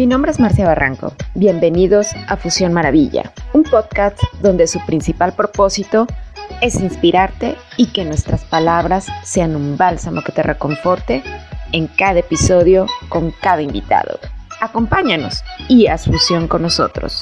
Mi nombre es Marcia Barranco. Bienvenidos a Fusión Maravilla, un podcast donde su principal propósito es inspirarte y que nuestras palabras sean un bálsamo que te reconforte en cada episodio con cada invitado. Acompáñanos y haz fusión con nosotros.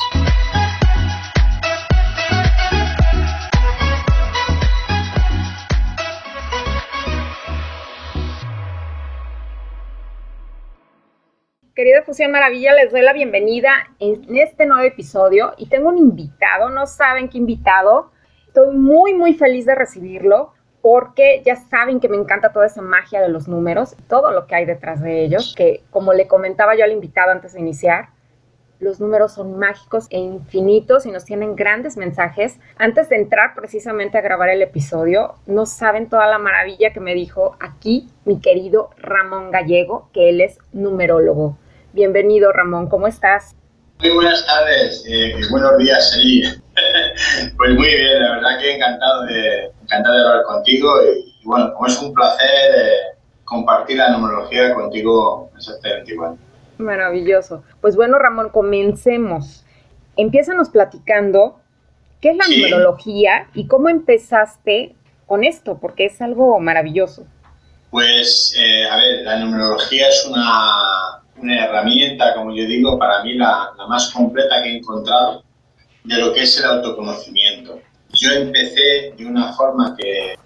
Fusión Maravilla, les doy la bienvenida en este nuevo episodio y tengo un invitado, no saben qué invitado. Estoy muy, muy feliz de recibirlo porque ya saben que me encanta toda esa magia de los números, todo lo que hay detrás de ellos, que como le comentaba yo al invitado antes de iniciar, los números son mágicos e infinitos y nos tienen grandes mensajes. Antes de entrar precisamente a grabar el episodio, no saben toda la maravilla que me dijo aquí mi querido Ramón Gallego, que él es numerólogo. Bienvenido, Ramón, ¿cómo estás? Muy buenas tardes eh, buenos días, Eli. pues muy bien, la verdad que encantado de, encantado de hablar contigo y, bueno, como es un placer eh, compartir la numerología contigo, exactamente igual. Maravilloso. Pues bueno, Ramón, comencemos. Empiezanos platicando qué es la numerología y cómo empezaste con esto, porque es algo maravilloso. Pues, eh, a ver, la numerología es una una herramienta, como yo digo, para mí la, la, más completa que he encontrado de lo que es el autoconocimiento. Yo empecé de una forma que,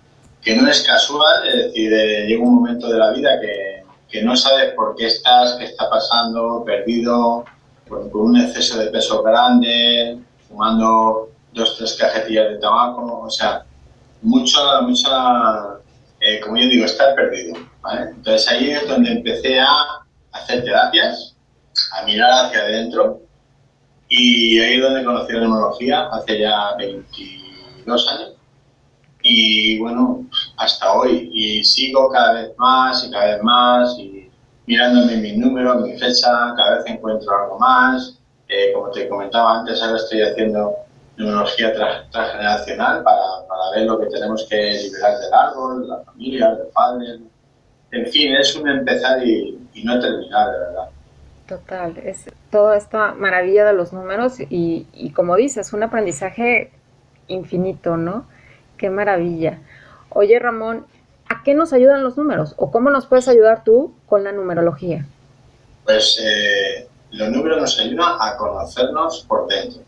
que no es casual, es decir, eh, llega un momento de la vida que, que, no sabes por qué estás, qué está pasando, perdido, por, un exceso de peso grande, fumando dos, tres cajetillas de tabaco, o sea, mucha, mucha, eh, como yo digo, estar perdido. ¿vale? Entonces ahí es donde empecé a hacer terapias, a mirar hacia adentro y ahí es donde conocí la neurología hace ya 22 años y bueno, hasta hoy y sigo cada vez más y cada vez más y mirándome mis números, mi fecha, cada vez encuentro algo más. Eh, como te comentaba antes, ahora estoy haciendo neurología transgeneracional para, para, ver lo que tenemos que liberar del árbol, la familia, del padre. En fin, es un empezar y, y no terminar, de verdad. Total, es toda esta maravilla de los números y, y como dices, un aprendizaje infinito, ¿no? Qué maravilla. Oye, Ramón, ¿a qué nos ayudan los números? ¿O cómo nos puedes ayudar tú con la numerología? Pues eh, los números nos ayudan a conocernos por dentro.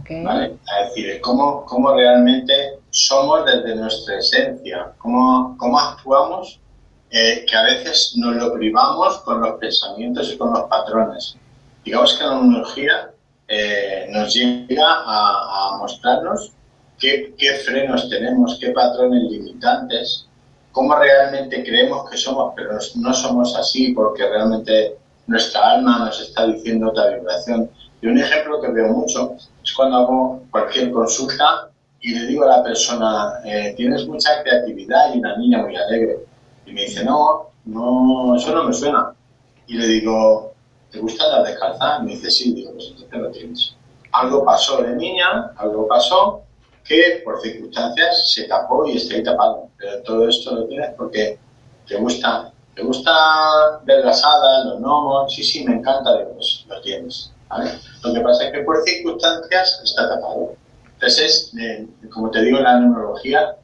Okay. ¿vale? A decir, cómo, cómo realmente somos desde nuestra esencia, cómo, cómo actuamos eh, que a veces nos lo privamos con los pensamientos y con los patrones. Digamos que la numerología eh, nos llega a, mostrarnos qué, qué, frenos tenemos, qué patrones limitantes, cómo realmente creemos que somos, pero no somos así porque realmente nuestra alma nos está diciendo otra vibración. Y un ejemplo que veo mucho es cuando hago cualquier consulta y le digo a la persona, eh, tienes mucha creatividad y una niña muy alegre y me dice, no, no, eso no me suena. Y le digo, ¿te gusta la descalza? Y me dice, sí, digo, pues entonces lo tienes. Algo pasó de niña, algo pasó que por circunstancias se tapó y está ahí tapado. Pero todo esto lo tienes porque te gusta, te gusta ver las hadas, los gnomos, sí, sí, me encanta, digo, pues lo tienes. Lo que pasa es que por circunstancias está tapado. Entonces, eh, como te digo la numerología,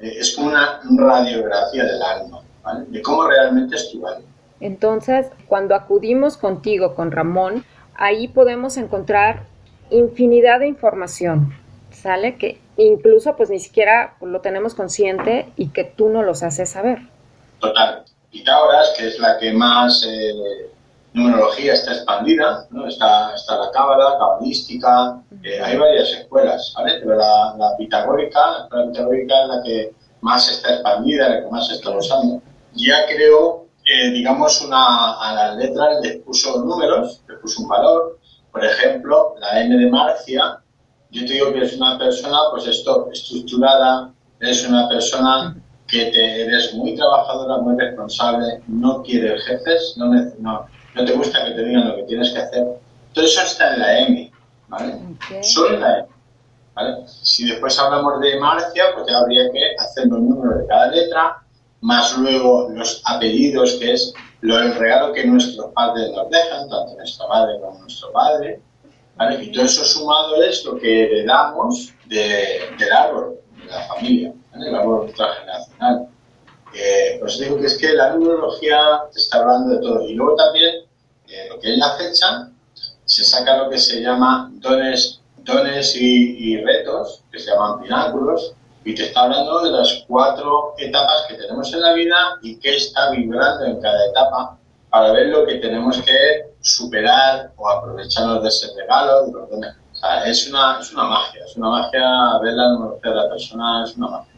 eh, es como una radiografía del alma de cómo realmente es tu Entonces, cuando acudimos contigo, con Ramón, ahí podemos encontrar infinidad de información, ¿sale? Que incluso pues ni siquiera lo tenemos consciente y que tú no los haces saber. Total. Pitágoras, que es la que más eh, numerología está expandida, ¿no? está, está la cábala, cabalística, eh, hay varias escuelas, ¿vale? Pero la, la pitagórica, la pitagórica es la que más está expandida, la que más se está usando ya creo, eh, digamos, una, a las letras les puso números, les puso un valor. Por ejemplo, la M de Marcia, yo te digo que es una persona, pues esto, estructurada, eres una persona que te, eres muy trabajadora, muy responsable, no quieres jefes, no, no, no, te gusta que te digan lo que tienes que hacer. Todo eso está en la M, ¿vale? Solo en la M. ¿vale? Si después hablamos de Marcia, pues ya habría que hacer los números de cada letra, más luego los apellidos, que es lo, el regalo que nuestros padres nos dejan, tanto nuestra madre como nuestro padre, ¿vale? Y todo eso sumado es lo que heredamos de, del árbol, de la familia, ¿vale? el árbol transgeneracional. Eh, pues digo que es que la numerología está hablando de todo. Y luego también, eh, lo que es la fecha, se saca lo que se llama dones, dones y, y retos, que se llaman pináculos, y te está hablando de las cuatro etapas que tenemos en la vida y qué está vibrando en cada etapa para ver lo que tenemos que superar o aprovecharnos de ese regalo. es, una, es una magia, es una magia ver la numerología de la persona, es una magia.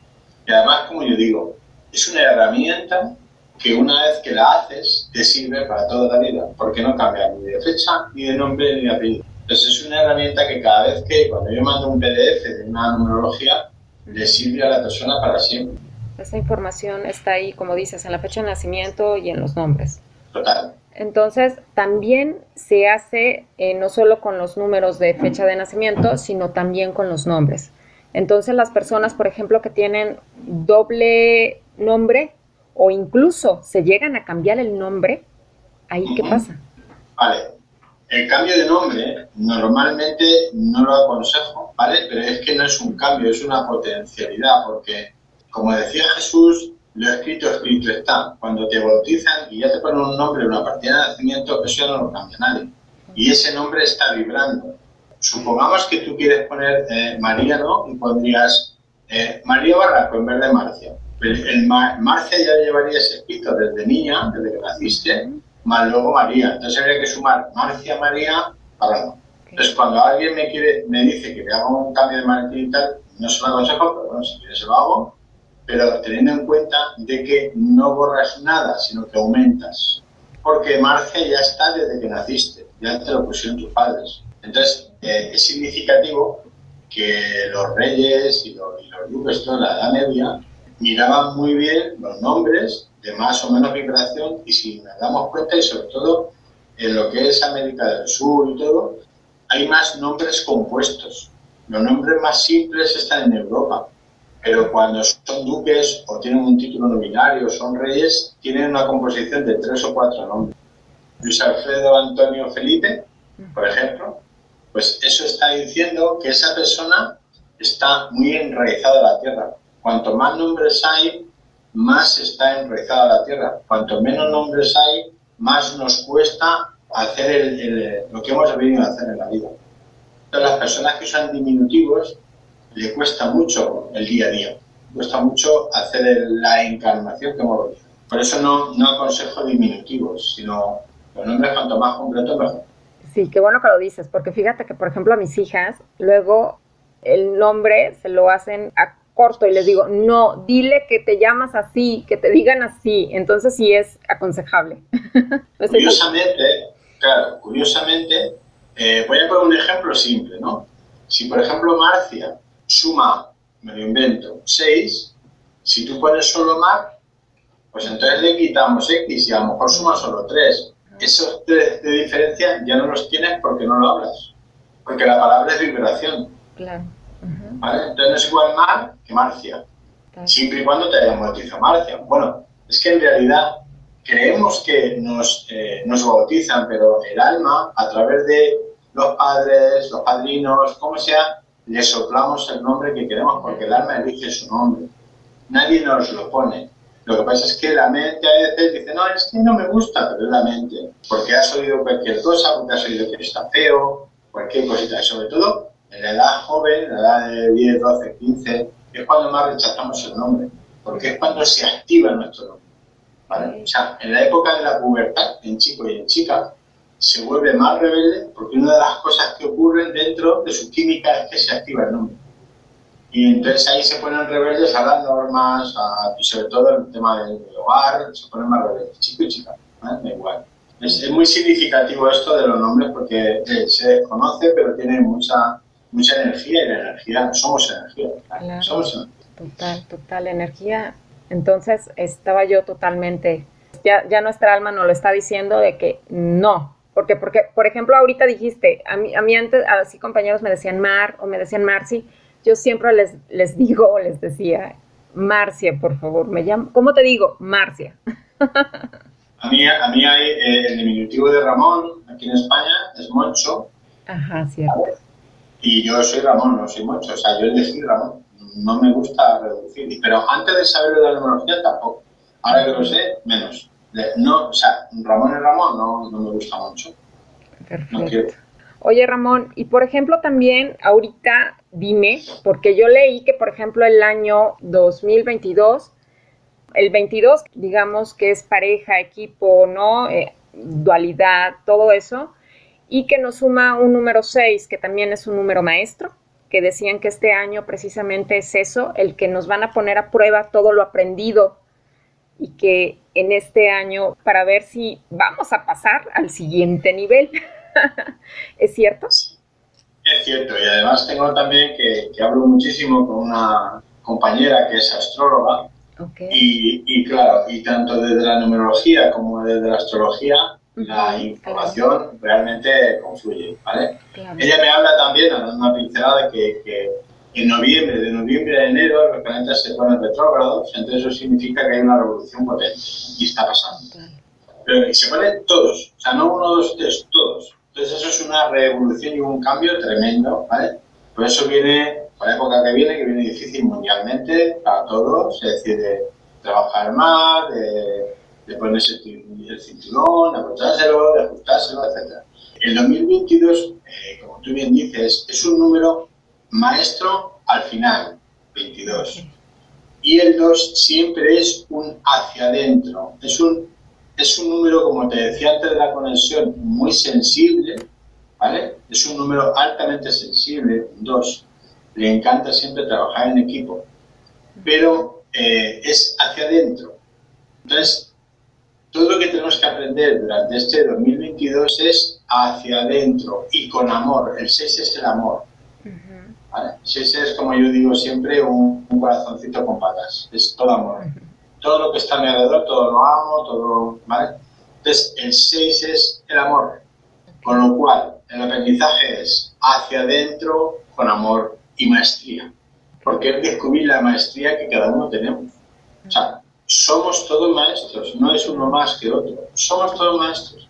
Y además, como yo digo, es una herramienta que una vez que la haces te sirve para toda la vida, porque no cambia ni de fecha, ni de nombre, ni de apellido. Entonces es una herramienta que cada vez que, cuando yo mando un PDF de una numerología, le sirve a la persona para siempre. Esa información está ahí, como dices, en la fecha de nacimiento y en los nombres. Total. Entonces, también se hace eh, no solo con los números de fecha de nacimiento, sino también con los nombres. Entonces, las personas, por ejemplo, que tienen doble nombre o incluso se llegan a cambiar el nombre, ¿ahí qué pasa? Vale, el cambio de nombre normalmente no lo aconsejo, ¿vale? Pero es que no es un cambio, es una potencialidad, porque como decía Jesús, lo escrito, escrito está. Cuando te bautizan y ya te ponen un nombre, una partida de nacimiento, eso ya no lo cambia nadie. Y ese nombre está vibrando. Supongamos que tú quieres poner eh, María, ¿no? Y pondrías eh, María Barraco en vez de Marcia. El, Marcia ya llevaría ese escrito desde niña, desde que naciste, más luego María. Entonces habría que sumar Marcia, María, para no. Entonces cuando alguien me quiere, me dice que le haga un cambio de marketing y tal, no se lo aconsejo, pero bueno, si quieres se lo hago, pero teniendo en cuenta de que no borras nada, sino que aumentas. Porque Marcia ya está desde que naciste, ya te lo pusieron tus padres. Entonces eh, es significativo que los reyes y los, y los duques de la Edad Media miraban muy bien los nombres de más o menos vibración y si nos damos cuenta y sobre todo en lo que es América del Sur y todo, hay más nombres compuestos. Los nombres más simples están en Europa, pero cuando son duques o tienen un título nominario, son reyes, tienen una composición de tres o cuatro nombres. Luis Alfredo Antonio Felipe, por ejemplo, pues eso está diciendo que esa persona está muy enraizada a la tierra. Cuanto más nombres hay, más está enraizada la tierra. Cuanto menos nombres hay, más nos cuesta hacer lo que hemos venido a hacer en la vida. Entonces, las personas que usan diminutivos le cuesta mucho el día a día, cuesta mucho hacer la encarnación que hemos venido. Por eso no, no aconsejo diminutivos, sino los nombres cuanto más completos mejor. Sí, qué bueno que lo dices, porque fíjate que, por ejemplo, a mis hijas, luego el nombre se lo hacen a corto y les digo, no, dile que te llamas así, que te digan así. Entonces sí es aconsejable. curiosamente, claro, curiosamente, eh, voy a poner un ejemplo simple, ¿no? Si por ejemplo Marcia suma, me lo invento, 6, si tú pones solo Mar, pues entonces le quitamos X y a lo mejor suma solo 3. Esos 3 de diferencia ya no los tienes porque no lo hablas. Porque la palabra es vibración. Claro. Entonces no es igual Mar que Marcia, siempre y cuando te bautizado Marcia. Bueno, es que en realidad creemos que nos, eh, nos bautizan, pero el alma, a través de los padres, los padrinos, como sea, le soplamos el nombre que queremos, porque el alma elige su nombre. Nadie nos lo pone. Lo que pasa es que la mente a veces dice, no, es que no me gusta, pero es la mente. Porque has oído cualquier cosa, porque has oído que está feo, cualquier cosita. Y sobre todo, en la edad joven, en la edad de 10, 12, 15, es cuando más rechazamos el nombre, porque es cuando se activa nuestro nombre. ¿vale? O sea, en la época de la pubertad, en chico y en chica, se vuelve más rebelde porque una de las cosas que ocurren dentro de su química es que se activa el nombre. Y entonces ahí se ponen rebeldes a las normas, y sobre todo el tema del, hogar, se ponen más rebeldes, chico y chica, da igual. Es, es, muy significativo esto de los nombres porque eh, se desconoce, pero tiene mucha mucha energía y la energía, somos energía. Somos Total, total, energía. Entonces estaba yo totalmente, ya, ya nuestra alma nos lo está diciendo de que no, porque, porque, por ejemplo, ahorita dijiste, a mí, a mí antes, así compañeros me decían Mar o me decían Marci, yo siempre les, les digo, les decía, Marcia, por favor, me llamo, ¿cómo te digo? Marcia. A mí, a mí hay eh, el diminutivo de Ramón, aquí en España, es Moncho. Ajá, cierto. Y yo soy Ramón, no soy Moncho. O sea, yo elegí Ramón. No me gusta reducir. Pero antes de saber de la numerología tampoco. Ahora que lo sé, menos. No, o sea, Ramón es Ramón, no, no me gusta mucho. Perfecto. Oye, Ramón, y por ejemplo también ahorita dime, porque yo leí que por ejemplo el año 2022, el 22 digamos que es pareja, equipo, ¿no? Eh, dualidad, todo eso, y que nos suma un número 6, que también es un número maestro, que decían que este año precisamente es eso, el que nos van a poner a prueba todo lo aprendido y que en este año para ver si vamos a pasar al siguiente nivel. ¿Es cierto? Es cierto, y además tengo también que, hablo muchísimo con una compañera que es astróloga. Y, claro, y tanto desde la numerología como desde la astrología, la información realmente confluye, ¿vale? Ella me habla también, una pincelada, que, que en noviembre, de noviembre a enero, los planetas se ponen retrógrados, entonces eso significa que hay una revolución potente y está pasando. Pero se ponen todos, o sea, no uno, dos, tres, todos. Entonces eso es una revolución y un cambio tremendo, ¿vale? Por eso viene, por la época que viene, que viene difícil mundialmente para todos, es decir, de trabajar más, de, de ponerse el cinturón, apretárselo, ajustárselo, etc. El 2022, eh, como tú bien dices, es un número maestro al final, 22. Y el 2 siempre es un hacia adentro, es un, es un número, como te decía antes de la conexión, muy sensible, ¿vale? Es un número altamente sensible, 2. Le encanta siempre trabajar en equipo, pero eh, es hacia adentro. Entonces, todo lo que tenemos que aprender durante este 2022 es hacia adentro y con amor. El 6 es el amor. Si ese es, como yo digo siempre, un, corazoncito con patas. Es todo amor. Todo lo que está a mi alrededor, todo lo amo, todo. ¿Vale? Entonces, el 6 es el amor. Con lo cual, el aprendizaje es hacia adentro con amor y maestría. Porque es descubrir la maestría que cada uno tenemos. O sea, somos todos maestros, no es uno más que otro. Somos todos maestros.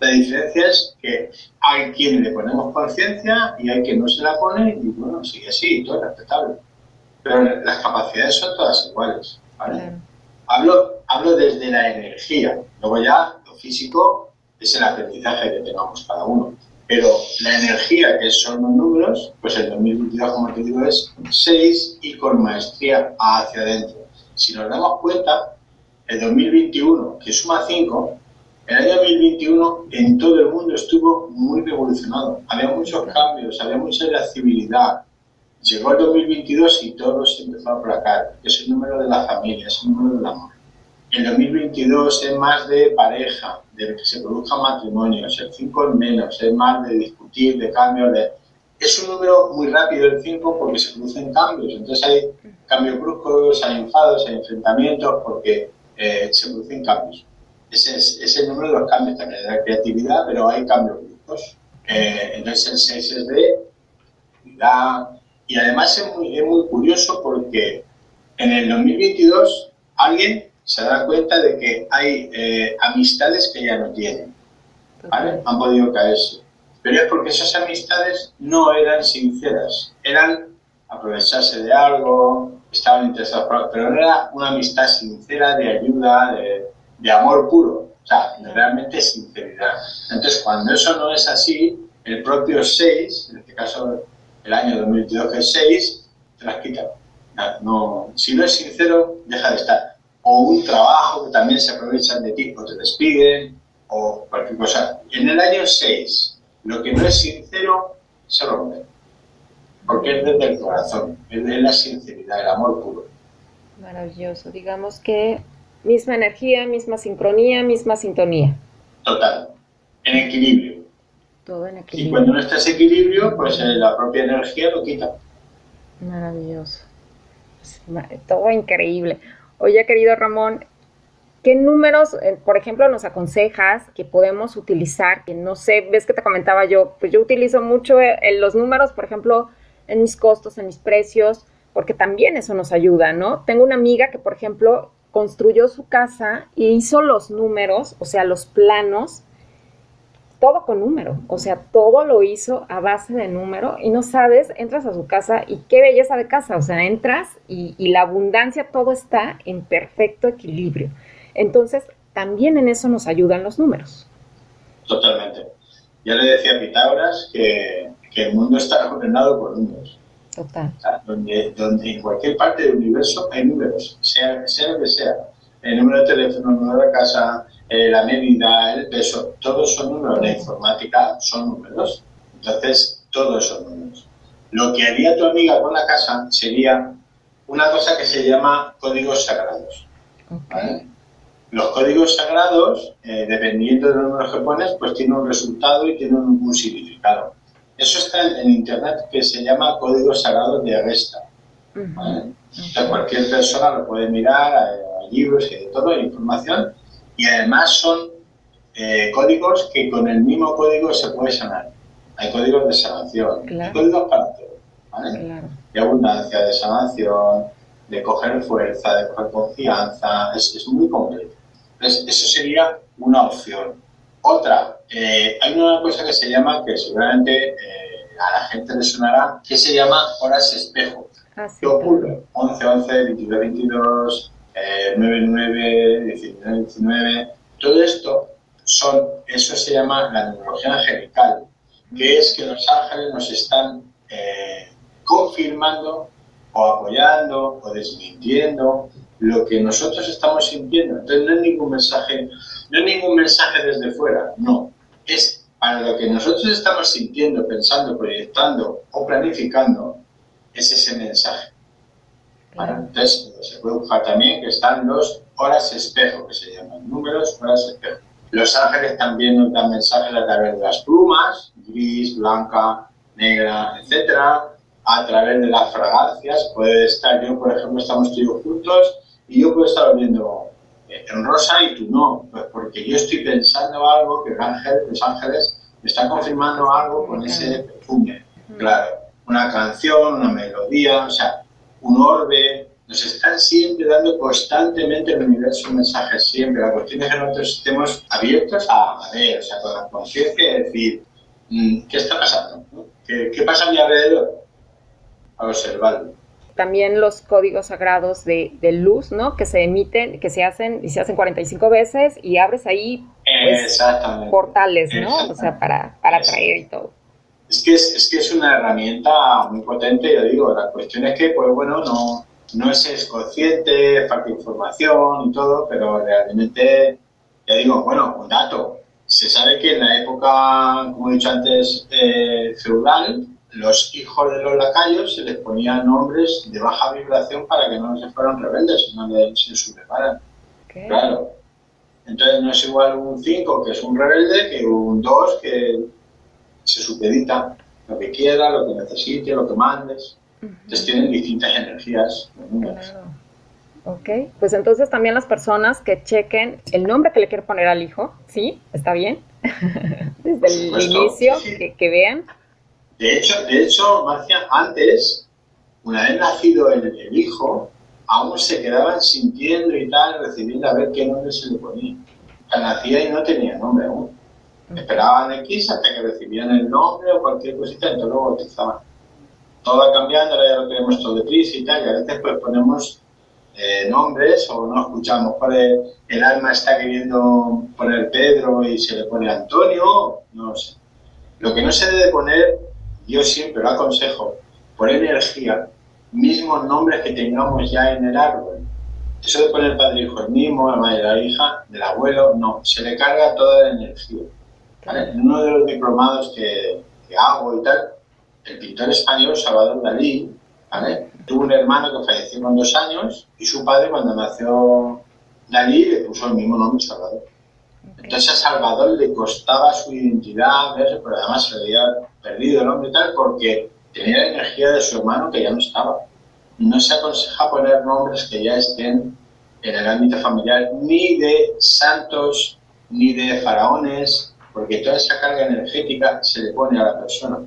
La diferencia es que hay quien le ponemos conciencia y hay quien no se la pone y bueno, sigue así, todo es respetable. Pero las capacidades son todas iguales. ¿vale? Hablo, hablo desde la energía. Luego ya lo físico es el aprendizaje que tengamos cada uno. Pero la energía, que son los números, pues el 2022, como te digo, es 6 y con maestría hacia adentro. Si nos damos cuenta, el 2021, que suma 5, el año 2021 en todo el mundo estuvo muy revolucionado. Había muchos cambios, había mucha irascibilidad. Llegó el 2022 y todo se empezó a aplacar, es el número de la familia, es el número del amor. El 2022 es más de pareja, de que se produzcan matrimonios, el 5 es menos, es más de discutir, de cambios, de... Es un número muy rápido el 5 porque se producen cambios, entonces hay cambios bruscos, hay enfados, hay enfrentamientos porque eh, se producen cambios. Ese es, el número de los cambios también, de la creatividad, pero hay cambios bruscos. Eh, entonces el 6 es de cuidado. Y además es muy, es muy curioso porque en el 2022 alguien se da cuenta de que hay eh, amistades que ya no tienen. ¿vale? Han podido caerse. Pero es porque esas amistades no eran sinceras. Eran aprovecharse de algo, estaban interesados, pero no era una amistad sincera de ayuda, de, de amor puro, o sea, realmente sinceridad. Entonces, cuando eso no es así, el propio 6, en este caso el año 2022 que es 6, te las quita. No, si no es sincero, deja de estar. O un trabajo que también se aprovechan de ti o te despiden, o cualquier cosa. En el año 6, lo que no es sincero se rompe. Porque es desde el corazón, es de la sinceridad, el amor puro. Maravilloso. Digamos que Misma energía, misma sincronía, misma sintonía. Total. En equilibrio. Todo en equilibrio. Y cuando no está en equilibrio, pues eh, la propia energía lo quita. Maravilloso. Todo increíble. Oye, querido Ramón, ¿qué números, eh, por ejemplo, nos aconsejas que podemos utilizar? Que no sé, ves que te comentaba yo, pues yo utilizo mucho eh, los números, por ejemplo, en mis costos, en mis precios, porque también eso nos ayuda, ¿no? Tengo una amiga que, por ejemplo, construyó su casa e hizo los números, o sea, los planos, todo con número, o sea, todo lo hizo a base de número y no sabes, entras a su casa y qué belleza de casa, o sea, entras y, y la abundancia, todo está en perfecto equilibrio. Entonces, también en eso nos ayudan los números. Totalmente. Ya le decía a Pitágoras que, el mundo está ordenado por números. Total. donde, donde en cualquier parte del universo hay números, sea, sea lo que sea. El número de teléfono, el número de casa, eh, la medida, el peso, todos son números. La informática son números. Entonces, todos son números. Lo que haría tu amiga con la casa sería una cosa que se llama códigos sagrados. Los códigos sagrados, eh, dependiendo de los números que pones, pues tienen un resultado y tienen un, significado. Eso está en, Internet que se llama Código Sagrado de Avesta. cualquier persona lo puede mirar, hay, libros y de todo, hay información, y además son eh, códigos que con el mismo código se puede sanar. Hay códigos de sanación, hay códigos para todo, ¿vale? De abundancia, de sanación, de coger fuerza, de coger confianza, es, es muy completo. Entonces, eso sería una opción. Otra, eh, hay una cosa que se llama, que seguramente eh, a la gente le sonará, que se llama horas espejo. Ah, ¿Qué ocurre? 11, 11, 22, 22, 9, 9, 19, 19. Todo esto son, eso se llama la numerología angelical, que es que los ángeles nos están eh, confirmando o apoyando o desmintiendo lo que nosotros estamos sintiendo. Entonces no es ningún mensaje, no es ningún mensaje desde fuera, no. Es para lo que nosotros estamos sintiendo, pensando, proyectando o planificando, es ese mensaje. Entonces se puede buscar también que están los horas espejo, que se llaman números horas espejo. Los ángeles también nos dan mensajes a través de las plumas, gris, blanca, negra, etcétera, a través de las fragancias. Puede estar, yo por ejemplo, estamos todos juntos y yo puedo estar viendo eh, en rosa y tú no, pues porque yo estoy pensando algo que los ángeles me están confirmando algo con ese perfume. Claro, una canción, una melodía, o sea, un orbe, nos están siempre dando constantemente el universo mensajes, siempre. La cuestión es que nosotros estemos abiertos a, ver, o sea, con la conciencia de decir, mm, ¿qué está pasando? ¿Qué, ¿Qué, pasa a mi alrededor? A observarlo también los códigos sagrados de, luz, ¿no? Que se emiten, que se hacen y se hacen 45 veces y abres ahí pues, portales, ¿no? O sea, para, para atraer y todo. Es que es, que es una herramienta muy potente, ya digo, la cuestión es que, pues bueno, no, no es consciente, falta información y todo, pero realmente, ya digo, bueno, un dato. Se sabe que en la época, como he dicho antes, eh, feudal, los hijos de los lacayos se les ponían nombres de baja vibración para que no se fueran rebeldes, sino que se sublevaran. Claro. Entonces no es igual un 5 que es un rebelde que un 2 que se supedita lo que quiera, lo que necesite, lo que mandes. Entonces tienen distintas energías. Claro. Ok, pues entonces también las personas que chequen el nombre que le quieren poner al hijo, ¿sí? ¿Está bien? Desde el inicio, que, que vean de hecho, de hecho, Marcia, antes, una vez nacido el, hijo, aún se quedaban sintiendo y tal, recibiendo a ver qué nombre se le ponía. O nacía y no tenía nombre aún. Esperaban X hasta que recibían el nombre o cualquier cosita entonces lo bautizaban. Todo va cambiando, ahora ya lo tenemos todo deprisa y tal, y a veces pues ponemos eh, nombres o no escuchamos el, el alma está queriendo poner Pedro y se le pone Antonio, no sé. Lo que no se debe poner yo siempre lo aconsejo, por energía, mismos nombres que tengamos ya en el árbol. Eso de poner padre, hijo, el mismo, la madre, la hija, del abuelo, no, se le carga toda la energía. En uno de los diplomados que, hago y tal, el pintor español Salvador Dalí, tuvo un hermano que falleció con dos años y su padre cuando nació Dalí le puso el mismo nombre Salvador. Entonces a Salvador le costaba su identidad, pero además se había perdido el nombre y tal porque tenía la energía de su hermano que ya no estaba. No se aconseja poner nombres que ya estén en el ámbito familiar, ni de santos, ni de faraones, porque toda esa carga energética se le pone a la persona.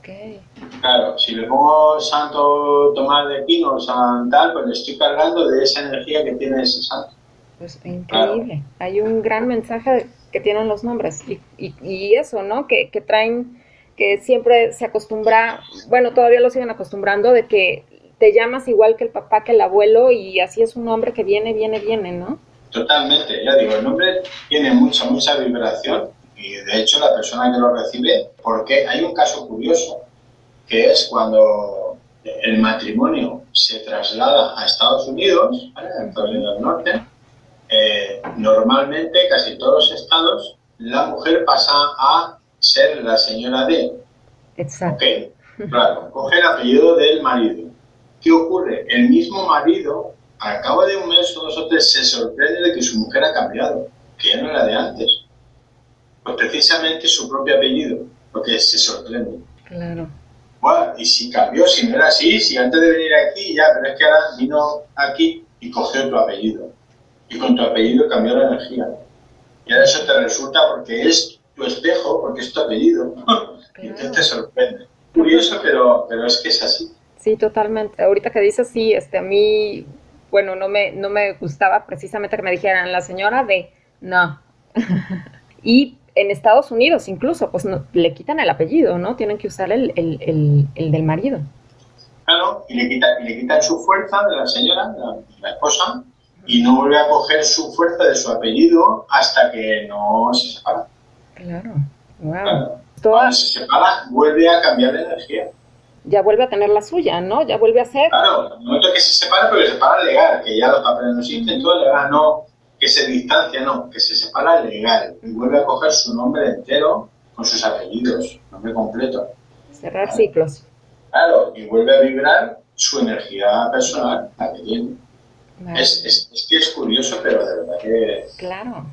Okay. Claro, si le pongo Santo Tomás de Aquino o San tal, pues le estoy cargando de esa energía que tiene ese santo. Pues increíble. Hay un gran mensaje que tienen los nombres y, y, eso, ¿no? Que, que traen, que siempre se acostumbra, bueno, todavía lo siguen acostumbrando de que te llamas igual que el papá, que el abuelo y así es un nombre que viene, viene, viene, ¿no? Totalmente, ya digo, el nombre tiene mucha, mucha vibración y de hecho la persona que lo recibe, porque hay un caso curioso, que es cuando el matrimonio se traslada a Estados Unidos, ¿vale? Estados Unidos del Norte, eh, normalmente casi todos los estados la mujer pasa a ser la señora de. Exacto. Claro, coge el apellido del marido. ¿Qué ocurre? El mismo marido, al cabo de un mes o dos o tres, se sorprende de que su mujer ha cambiado, que ya no era de antes. Pues precisamente su propio apellido, porque se sorprende. Claro. Bueno, y si cambió, si no era así, si antes de venir aquí, ya, pero es que ahora vino aquí y cogió tu apellido. Y con tu apellido cambió la energía. Y ahora eso te resulta porque es tu espejo, porque es tu apellido. y entonces te sorprende. Curioso, pero, pero es que es así. Sí, totalmente. Ahorita que dices, sí, este, a mí, bueno, no me, no me gustaba precisamente que me dijeran la señora de, no. y en Estados Unidos incluso, pues no, le quitan el apellido, ¿no? Tienen que usar el, el, el, del marido. Claro, y le, quitan, y le quitan su fuerza de la señora, la, la esposa, y no vuelve a coger su fuerza de su apellido hasta que no se separa. Claro, wow. Cuando se separa, vuelve a cambiar de energía. Ya vuelve a tener la suya, ¿no? Ya vuelve a ser. Claro, el momento que se separa, pero se separa legal, que ya los papeles no existen, todo legal, no que se distancia, no, que se separa legal y vuelve a coger su nombre entero con sus apellidos, nombre completo. Cerrar ciclos. Claro, y vuelve a vibrar su energía personal, la que tiene. Es, es, que es curioso, pero de verdad que... Claro.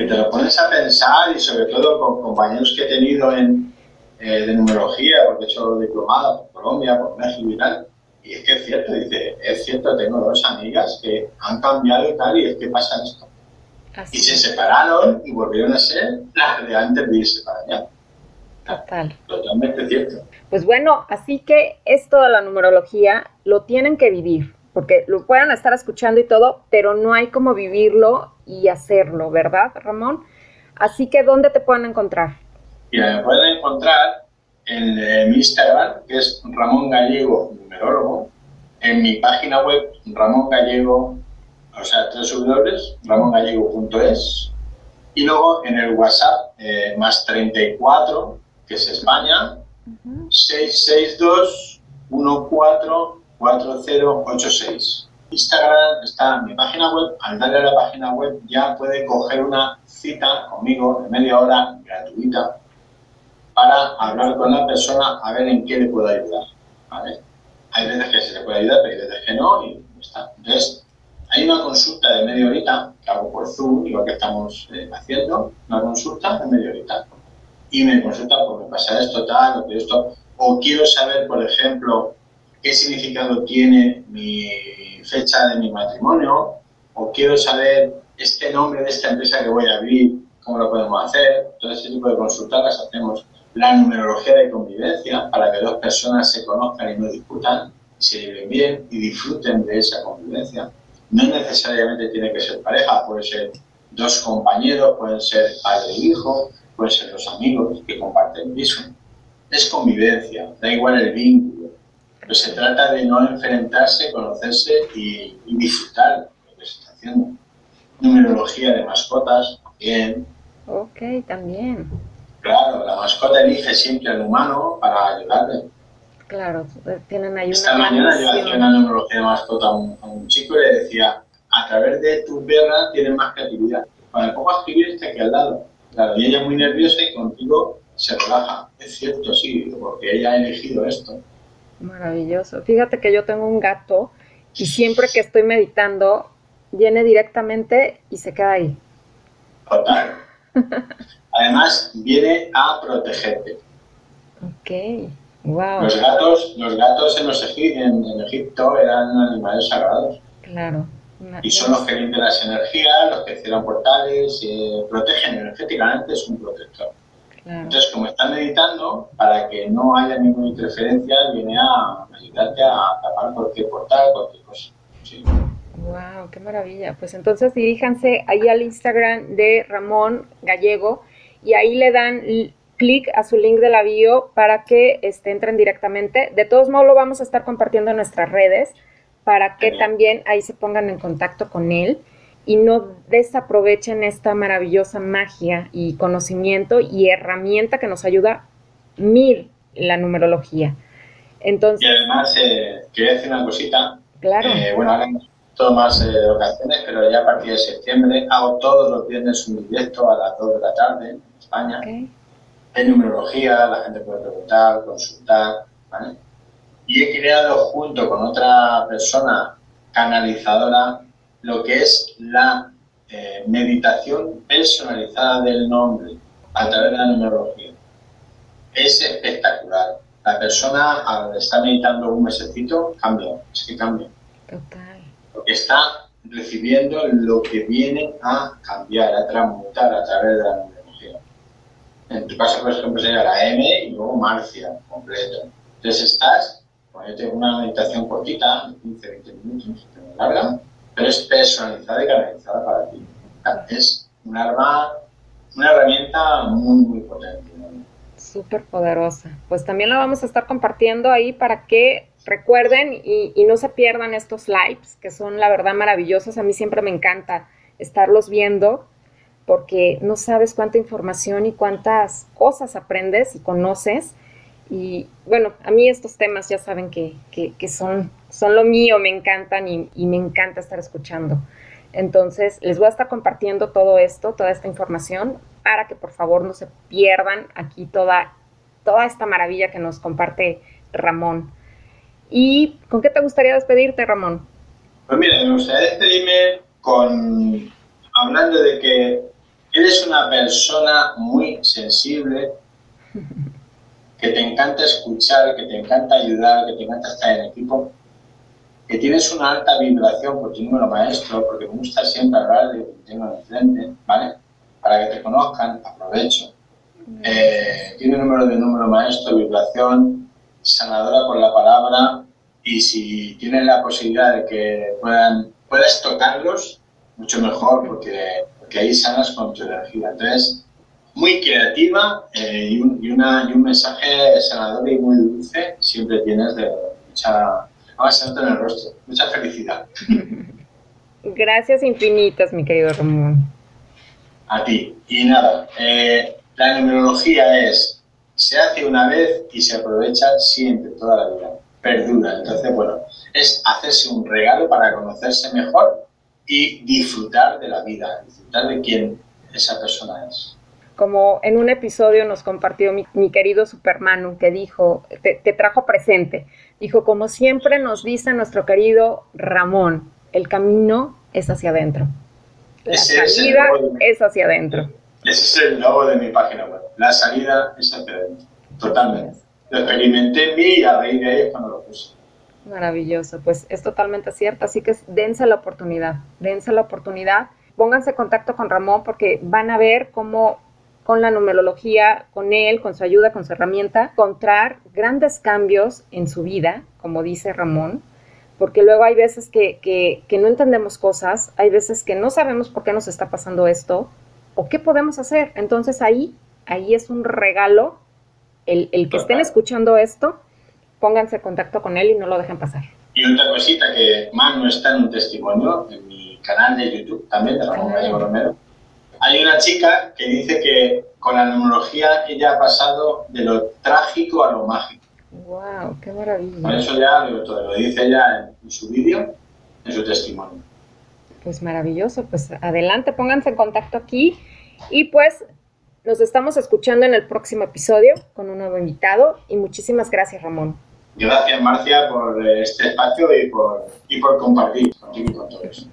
Que te lo pones a pensar y sobre todo con compañeros que he tenido en, eh, de numerología, porque he hecho diplomada por Colombia, por México y tal, y es que es cierto, dice, es cierto, tengo dos amigas que han cambiado y tal, y es que pasa esto. y se separaron y volvieron a ser las de antes de irse para allá. Total. Totalmente cierto. Pues bueno, así que esto de la numerología lo tienen que vivir, porque lo puedan estar escuchando y todo, pero no hay como vivirlo y hacerlo, ¿verdad, Ramón? Así que, ¿dónde te pueden encontrar? Mira, me pueden encontrar en eh, mi Instagram, que es Ramón Gallego Numerólogo, en mi página web Ramón Gallego, o sea, www.ramongallego.es, y luego en el WhatsApp eh, más 34, que es España, 662 144086. Instagram está en mi página web. Al darle a la página web ya puede coger una cita conmigo de media hora gratuita para hablar con la persona a ver en qué le puedo ayudar. Hay veces que se le puede ayudar, pero hay veces que no y está. Entonces, hay una consulta de media horita que hago por Zoom, igual que estamos eh, haciendo, una consulta de media horita. Y me consulta, pues me pasa esto, tal, o esto. O quiero saber, por ejemplo, qué significado tiene mi fecha de mi matrimonio, o quiero saber este nombre de esta empresa que voy a abrir, cómo lo podemos hacer. Entonces, ese tipo de consultas las hacemos la numerología de convivencia para que dos personas se conozcan y no discutan, y se lleven bien y disfruten de esa convivencia. No necesariamente tiene que ser pareja, puede ser dos compañeros, pueden ser padre e hijo, pueden ser dos amigos que comparten piso. Es convivencia, da igual el vínculo, pero se trata de no enfrentarse, conocerse y, y disfrutar lo que se está haciendo. Numerología de mascotas, también. Ok, también. Claro, la mascota elige siempre al humano para ayudarle. Claro, tienen ahí Esta mañana yo hacía una numerología de mascota a un, chico y le decía, a través de tu perra tienes más creatividad. Cuando pongo a escribir está aquí al lado. Claro, y ella es muy nerviosa y contigo se relaja. Es cierto, sí, porque ella ha elegido esto. Maravilloso. Fíjate que yo tengo un gato y siempre que estoy meditando, viene directamente y se queda ahí. Total. Además, viene a protegerte. Ok, wow. Los gatos, los gatos en, los en, Egipto eran animales sagrados. Claro. Y son los que limpian las energías, los que cierran portales, eh, protegen energéticamente, es un protector. Entonces, como están meditando, para que no haya ninguna interferencia, viene a ayudarte a tapar cualquier portal, cualquier cosa. Wow, qué maravilla. Pues entonces diríjanse ahí al Instagram de Ramón Gallego y ahí le dan clic a su link de la bio para que este, entren directamente. De todos modos lo vamos a estar compartiendo en nuestras redes para que también ahí se pongan en contacto con él y no desaprovechen esta maravillosa magia y conocimiento y herramienta que nos ayuda mil la numerología. Entonces, y además, eh, quería decir una cosita. Claro. Eh, bueno, ahora todo más eh, ocasiones, pero ya a partir de septiembre hago todos los viernes un directo a las 2 de la tarde en España. En numerología, la gente puede preguntar, consultar, ¿vale? Y he creado junto con otra persona canalizadora lo que es la eh, meditación personalizada del nombre a través de la numerología. Es espectacular. La persona al estar meditando un mesecito cambia, es que cambia. Total. Porque está recibiendo lo que viene a cambiar, a transmutar a través de la numerología. En tu caso, por ejemplo, sería la M y luego Marcia, completo. Entonces estás, ponete una meditación cortita, 15-20 minutos, larga, pero es personalizada y canalizada para ti. Es arma, una herramienta muy, muy potente. Súper poderosa. Pues también la vamos a estar compartiendo ahí para que recuerden y, y, no se pierdan estos lives, que son la verdad maravillosos. A mí siempre me encanta estarlos viendo porque no sabes cuánta información y cuántas cosas aprendes y conoces y bueno, a mí estos temas ya saben que, son, son lo mío, me encantan y, me encanta estar escuchando. Entonces, les voy a estar compartiendo todo esto, toda esta información, para que por favor no se pierdan aquí toda, toda esta maravilla que nos comparte Ramón. ¿Y con qué te gustaría despedirte, Ramón? Pues mira, me gustaría despedirme con hablando de que eres una persona muy sensible, que te encanta escuchar, que te encanta ayudar, que te encanta estar en equipo, que tienes una alta vibración por tu número maestro, porque me gusta siempre hablar de que tengo enfrente, ¿vale? Para que te conozcan, aprovecho. Eh, tiene un número de número maestro, vibración, sanadora por la palabra, y si tienes la posibilidad de que puedan, puedas tocarlos, mucho mejor, porque, porque ahí sanas con tu energía. Entonces, muy creativa eh, y, un, y, una, y, un, mensaje sanador y muy dulce siempre tienes de mucha, en el rostro, mucha felicidad. Gracias infinitas, mi querido Ramón. A ti. Y nada, eh, la numerología es, se hace una vez y se aprovecha siempre, toda la vida. Perdura. Entonces, bueno, es hacerse un regalo para conocerse mejor y disfrutar de la vida, disfrutar de quién esa persona es como en un episodio nos compartió mi, querido Supermanu, que dijo, te, trajo presente, dijo, como siempre nos dice nuestro querido Ramón, el camino es hacia adentro. La salida es, hacia adentro. Ese es el logo de mi página web. La salida es hacia adentro. Totalmente. Lo experimenté en mí y a raíz de ahí cuando lo puse. Maravilloso, pues es totalmente cierto, así que dense la oportunidad, dense la oportunidad, pónganse en contacto con Ramón porque van a ver cómo con la numerología, con él, con su ayuda, con su herramienta, encontrar grandes cambios en su vida, como dice Ramón, porque luego hay veces que, que, no entendemos cosas, hay veces que no sabemos por qué nos está pasando esto o qué podemos hacer. Entonces ahí, ahí es un regalo el, el que estén escuchando esto, pónganse en contacto con él y no lo dejen pasar. Y otra cosita que Manu está en un testimonio en mi canal de YouTube también de Ramón Gallego Romero hay una chica que dice que con la numerología ella ha pasado de lo trágico a lo mágico. ¡Wow! ¡Qué maravilla! Con eso ya lo, lo dice ella en, su vídeo, en su testimonio. Pues maravilloso, pues adelante, pónganse en contacto aquí y pues nos estamos escuchando en el próximo episodio con un nuevo invitado y muchísimas gracias Ramón. Gracias Marcia por este espacio y por, y por compartir contigo y con todos.